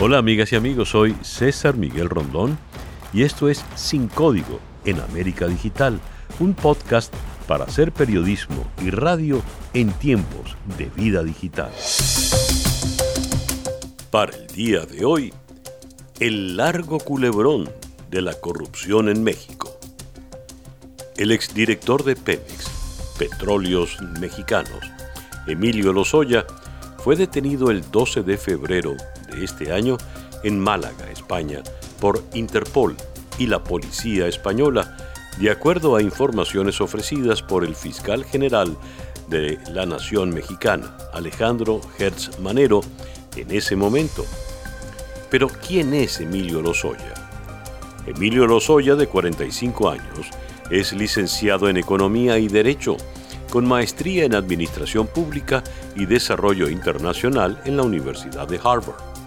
Hola amigas y amigos, soy César Miguel Rondón y esto es Sin Código en América Digital, un podcast para hacer periodismo y radio en tiempos de vida digital. Para el día de hoy, el largo culebrón de la corrupción en México. El exdirector de Pemex, Petróleos Mexicanos, Emilio Lozoya, fue detenido el 12 de febrero este año en Málaga, España, por Interpol y la Policía Española, de acuerdo a informaciones ofrecidas por el fiscal general de la Nación Mexicana, Alejandro Hertz Manero, en ese momento. Pero, ¿quién es Emilio Lozoya? Emilio Lozoya, de 45 años, es licenciado en Economía y Derecho, con maestría en Administración Pública y Desarrollo Internacional en la Universidad de Harvard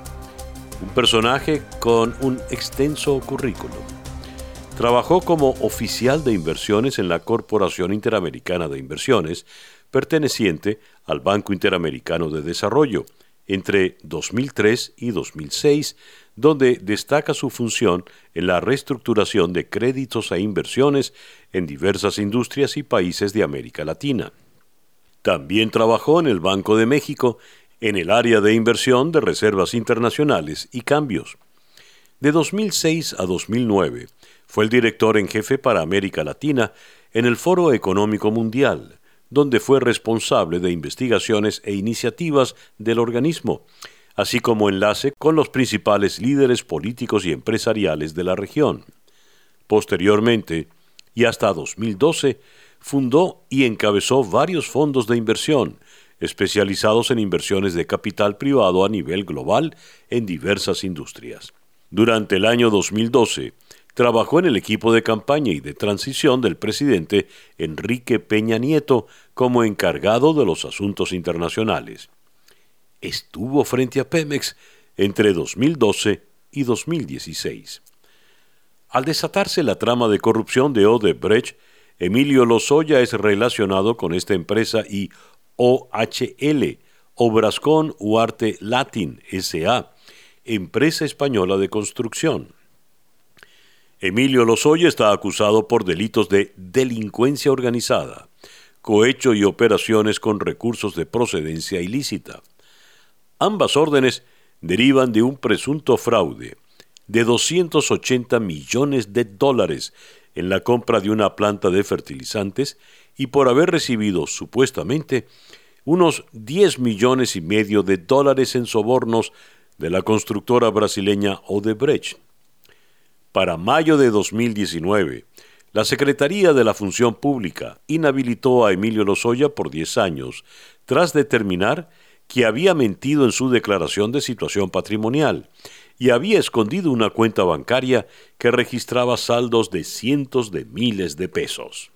un personaje con un extenso currículum. Trabajó como oficial de inversiones en la Corporación Interamericana de Inversiones, perteneciente al Banco Interamericano de Desarrollo, entre 2003 y 2006, donde destaca su función en la reestructuración de créditos e inversiones en diversas industrias y países de América Latina. También trabajó en el Banco de México en el área de inversión de reservas internacionales y cambios. De 2006 a 2009 fue el director en jefe para América Latina en el Foro Económico Mundial, donde fue responsable de investigaciones e iniciativas del organismo, así como enlace con los principales líderes políticos y empresariales de la región. Posteriormente, y hasta 2012, fundó y encabezó varios fondos de inversión, especializados en inversiones de capital privado a nivel global en diversas industrias. Durante el año 2012, trabajó en el equipo de campaña y de transición del presidente Enrique Peña Nieto como encargado de los asuntos internacionales. Estuvo frente a Pemex entre 2012 y 2016. Al desatarse la trama de corrupción de Odebrecht, Emilio Lozoya es relacionado con esta empresa y OHL, Obrascón Huarte Latin SA, empresa española de construcción. Emilio Lozoya está acusado por delitos de delincuencia organizada, cohecho y operaciones con recursos de procedencia ilícita. Ambas órdenes derivan de un presunto fraude de 280 millones de dólares en la compra de una planta de fertilizantes y por haber recibido supuestamente unos 10 millones y medio de dólares en sobornos de la constructora brasileña Odebrecht. Para mayo de 2019, la Secretaría de la Función Pública inhabilitó a Emilio Lozoya por 10 años, tras determinar que había mentido en su declaración de situación patrimonial y había escondido una cuenta bancaria que registraba saldos de cientos de miles de pesos.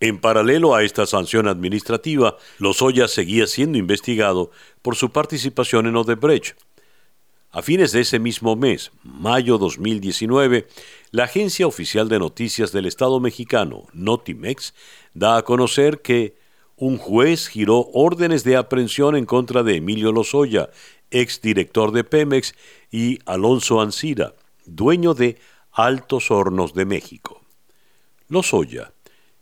En paralelo a esta sanción administrativa, Lozoya seguía siendo investigado por su participación en Odebrecht. A fines de ese mismo mes, mayo 2019, la agencia oficial de noticias del Estado mexicano, Notimex, da a conocer que un juez giró órdenes de aprehensión en contra de Emilio Lozoya, exdirector de Pemex, y Alonso Ancira, dueño de Altos Hornos de México. Lozoya,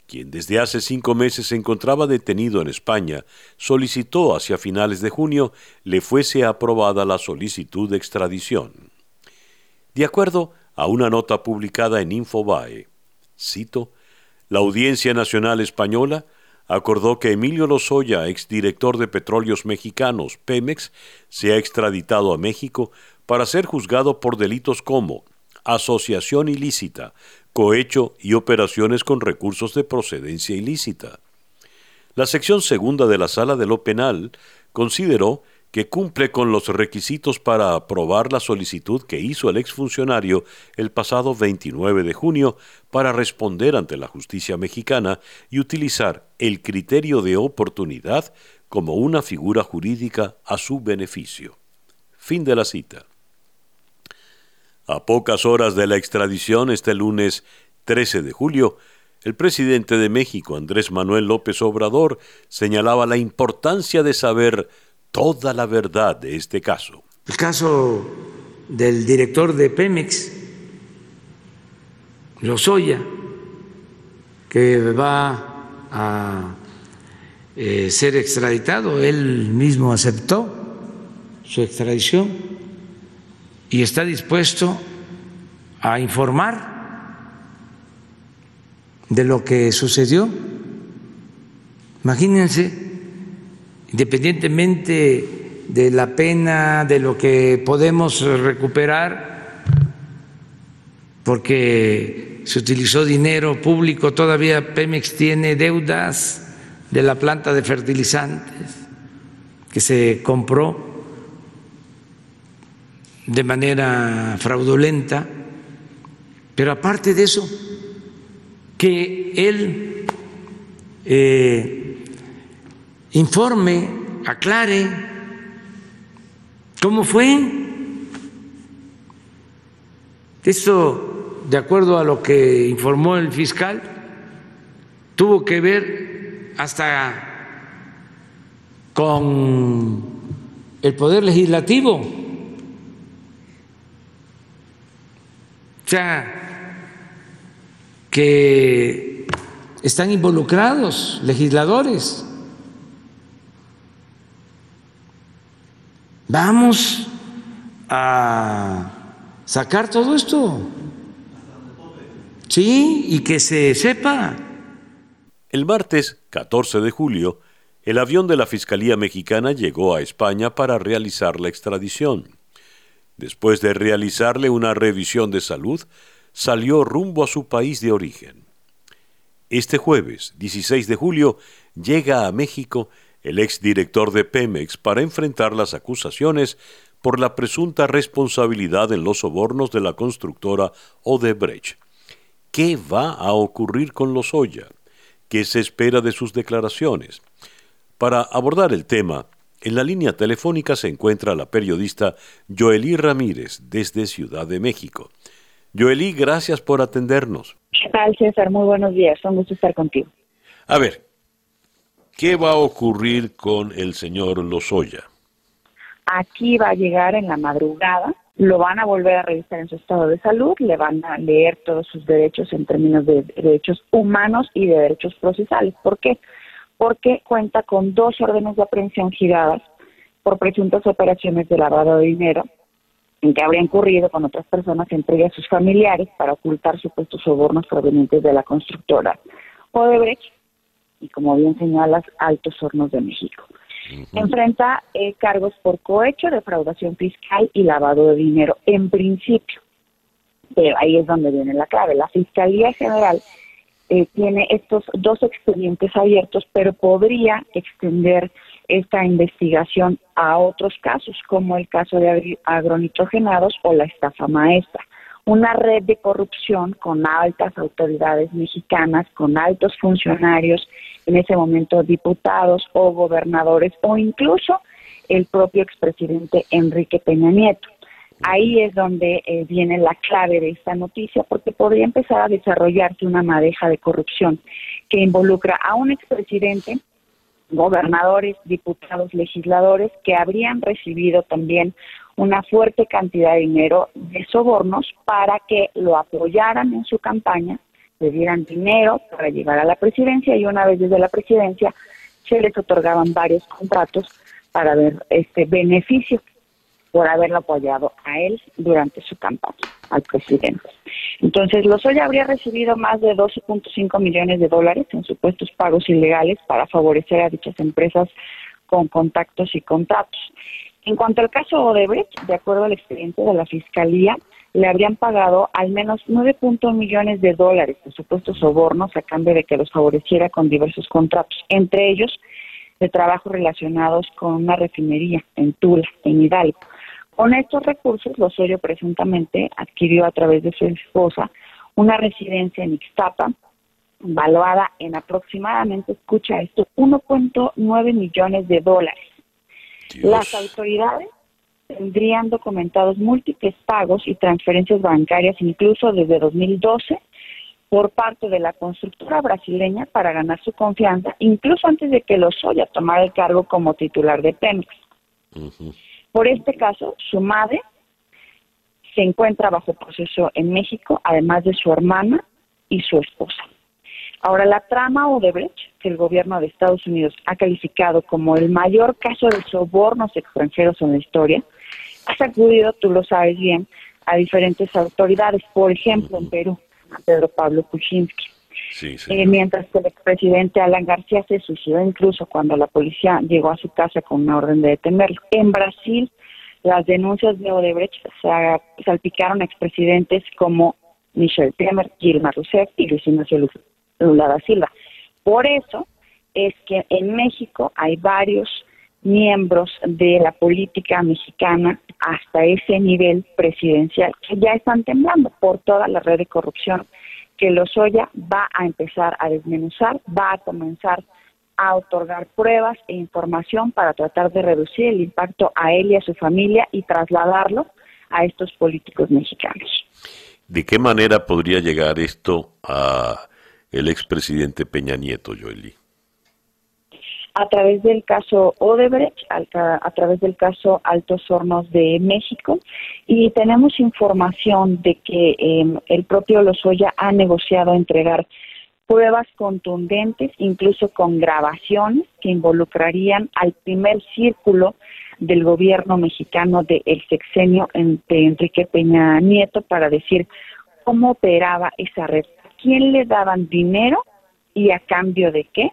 quien desde hace cinco meses se encontraba detenido en España, solicitó hacia finales de junio le fuese aprobada la solicitud de extradición. De acuerdo a una nota publicada en Infobae, cito, la Audiencia Nacional Española acordó que Emilio Lozoya, exdirector de Petróleos Mexicanos, Pemex, sea extraditado a México para ser juzgado por delitos como asociación ilícita, cohecho y operaciones con recursos de procedencia ilícita. La sección segunda de la Sala de lo Penal consideró que cumple con los requisitos para aprobar la solicitud que hizo el exfuncionario el pasado 29 de junio para responder ante la justicia mexicana y utilizar el criterio de oportunidad como una figura jurídica a su beneficio. Fin de la cita. A pocas horas de la extradición, este lunes 13 de julio, el presidente de México, Andrés Manuel López Obrador, señalaba la importancia de saber toda la verdad de este caso. El caso del director de Pemex, Lozoya, que va a eh, ser extraditado. Él mismo aceptó su extradición y está dispuesto a informar de lo que sucedió. Imagínense, independientemente de la pena, de lo que podemos recuperar, porque se utilizó dinero público, todavía Pemex tiene deudas de la planta de fertilizantes que se compró de manera fraudulenta, pero aparte de eso, que él eh, informe, aclare cómo fue. Esto, de acuerdo a lo que informó el fiscal, tuvo que ver hasta con el poder legislativo. O sea, que están involucrados, legisladores. Vamos a sacar todo esto. Sí, y que se sepa. El martes 14 de julio, el avión de la Fiscalía Mexicana llegó a España para realizar la extradición. Después de realizarle una revisión de salud, salió rumbo a su país de origen. Este jueves, 16 de julio, llega a México el exdirector de Pemex para enfrentar las acusaciones por la presunta responsabilidad en los sobornos de la constructora Odebrecht. ¿Qué va a ocurrir con los Oya? ¿Qué se espera de sus declaraciones? Para abordar el tema, en la línea telefónica se encuentra la periodista Joelí Ramírez desde Ciudad de México. Joelí, gracias por atendernos. ¿Qué tal, César? Muy buenos días. Un gusto estar contigo. A ver, ¿qué va a ocurrir con el señor Lozoya? Aquí va a llegar en la madrugada, lo van a volver a revisar en su estado de salud, le van a leer todos sus derechos en términos de derechos humanos y de derechos procesales. ¿Por qué? Porque cuenta con dos órdenes de aprehensión giradas por presuntas operaciones de lavado de dinero en que habría incurrido con otras personas, entre a sus familiares, para ocultar supuestos sobornos provenientes de la constructora Odebrecht y, como bien señalas, Altos Hornos de México. Enfrenta eh, cargos por cohecho, defraudación fiscal y lavado de dinero en principio. Pero ahí es donde viene la clave. La Fiscalía General eh, tiene estos dos expedientes abiertos, pero podría extender esta investigación a otros casos, como el caso de agronitrogenados o la estafa maestra. Una red de corrupción con altas autoridades mexicanas, con altos funcionarios, en ese momento diputados o gobernadores o incluso el propio expresidente Enrique Peña Nieto. Ahí es donde eh, viene la clave de esta noticia, porque podría empezar a desarrollarse una madeja de corrupción que involucra a un expresidente, gobernadores, diputados, legisladores que habrían recibido también una fuerte cantidad de dinero de sobornos para que lo apoyaran en su campaña, le dieran dinero para llegar a la presidencia y una vez desde la presidencia se les otorgaban varios contratos para ver este beneficio por haberlo apoyado a él durante su campaña al presidente. Entonces, Lozoya habría recibido más de 12.5 millones de dólares en supuestos pagos ilegales para favorecer a dichas empresas con contactos y contratos. En cuanto al caso Odebrecht, de acuerdo al expediente de la Fiscalía, le habrían pagado al menos 9.1 millones de dólares de supuestos sobornos a cambio de que los favoreciera con diversos contratos, entre ellos de trabajos relacionados con una refinería en Tula, en Hidalgo. Con estos recursos, Lozoyo presuntamente adquirió a través de su esposa una residencia en Ixtapa, valuada en aproximadamente, escucha esto, 1.9 millones de dólares. Las autoridades tendrían documentados múltiples pagos y transferencias bancarias incluso desde 2012 por parte de la constructora brasileña para ganar su confianza, incluso antes de que Lozoya tomara el cargo como titular de Pemex. Por este caso, su madre se encuentra bajo proceso en México, además de su hermana y su esposa. Ahora, la trama Odebrecht, que el gobierno de Estados Unidos ha calificado como el mayor caso de sobornos extranjeros en la historia, ha sacudido, tú lo sabes bien, a diferentes autoridades, por ejemplo, en Perú, a Pedro Pablo Kuczynski. Eh, mientras que el expresidente Alan García se suicidó incluso cuando la policía llegó a su casa con una orden de detenerlo. En Brasil, las denuncias de Odebrecht salpicaron a expresidentes como Michel Temer, Gilmar Rousseff y Luis Ignacio Lula da Silva. Por eso es que en México hay varios miembros de la política mexicana hasta ese nivel presidencial que ya están temblando por toda la red de corrupción que Lozoya va a empezar a desmenuzar, va a comenzar a otorgar pruebas e información para tratar de reducir el impacto a él y a su familia y trasladarlo a estos políticos mexicanos. ¿De qué manera podría llegar esto a el expresidente Peña Nieto, Joely? a través del caso Odebrecht, a, través del caso Altos Hornos de México y tenemos información de que em, el propio Lozoya ha negociado entregar pruebas contundentes, incluso con grabaciones que involucrarían al primer círculo del gobierno mexicano del sexenio de Enrique Peña Nieto para decir cómo operaba esa red, quién le daban dinero y a cambio de qué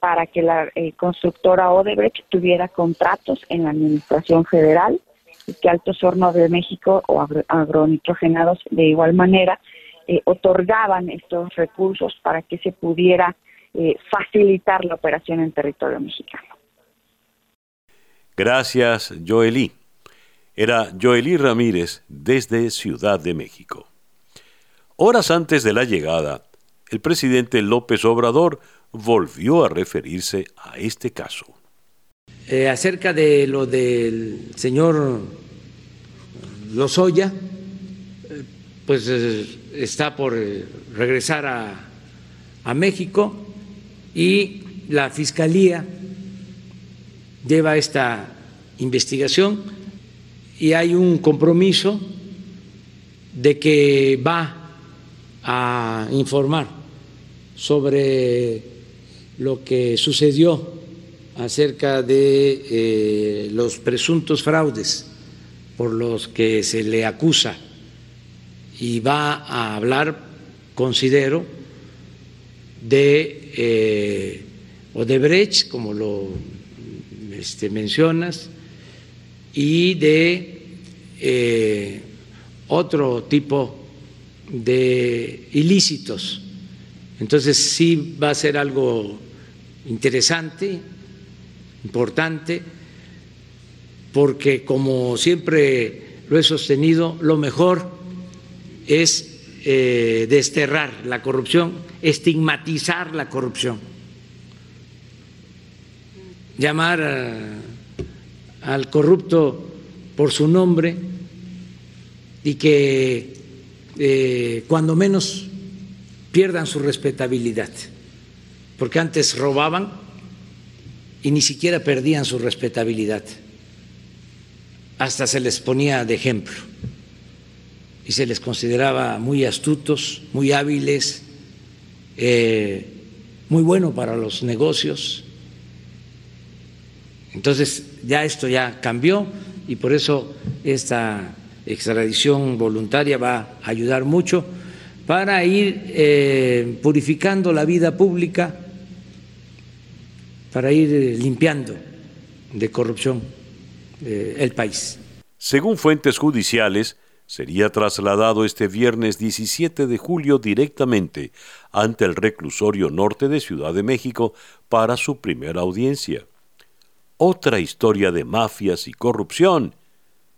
para que la eh, constructora Odebrecht tuviera contratos en la Administración Federal y que Altos Hornos de México o agronitrogenados de igual manera eh, otorgaban estos recursos para que se pudiera eh, facilitar la operación en territorio mexicano. Gracias, Joelí. Era Joelí Ramírez desde Ciudad de México. Horas antes de la llegada, el presidente López Obrador volvió a referirse a este caso. Eh, acerca de lo del señor Lozoya, eh, pues eh, está por regresar a, a México y la Fiscalía lleva esta investigación y hay un compromiso de que va a informar sobre lo que sucedió acerca de eh, los presuntos fraudes por los que se le acusa. Y va a hablar, considero, de eh, Odebrecht, como lo este, mencionas, y de eh, otro tipo de ilícitos. Entonces sí va a ser algo interesante, importante, porque como siempre lo he sostenido, lo mejor es eh, desterrar la corrupción, estigmatizar la corrupción, llamar al corrupto por su nombre y que eh, cuando menos pierdan su respetabilidad, porque antes robaban y ni siquiera perdían su respetabilidad, hasta se les ponía de ejemplo y se les consideraba muy astutos, muy hábiles, eh, muy bueno para los negocios. Entonces ya esto ya cambió y por eso esta extradición voluntaria va a ayudar mucho para ir eh, purificando la vida pública, para ir eh, limpiando de corrupción eh, el país. Según fuentes judiciales, sería trasladado este viernes 17 de julio directamente ante el reclusorio norte de Ciudad de México para su primera audiencia. Otra historia de mafias y corrupción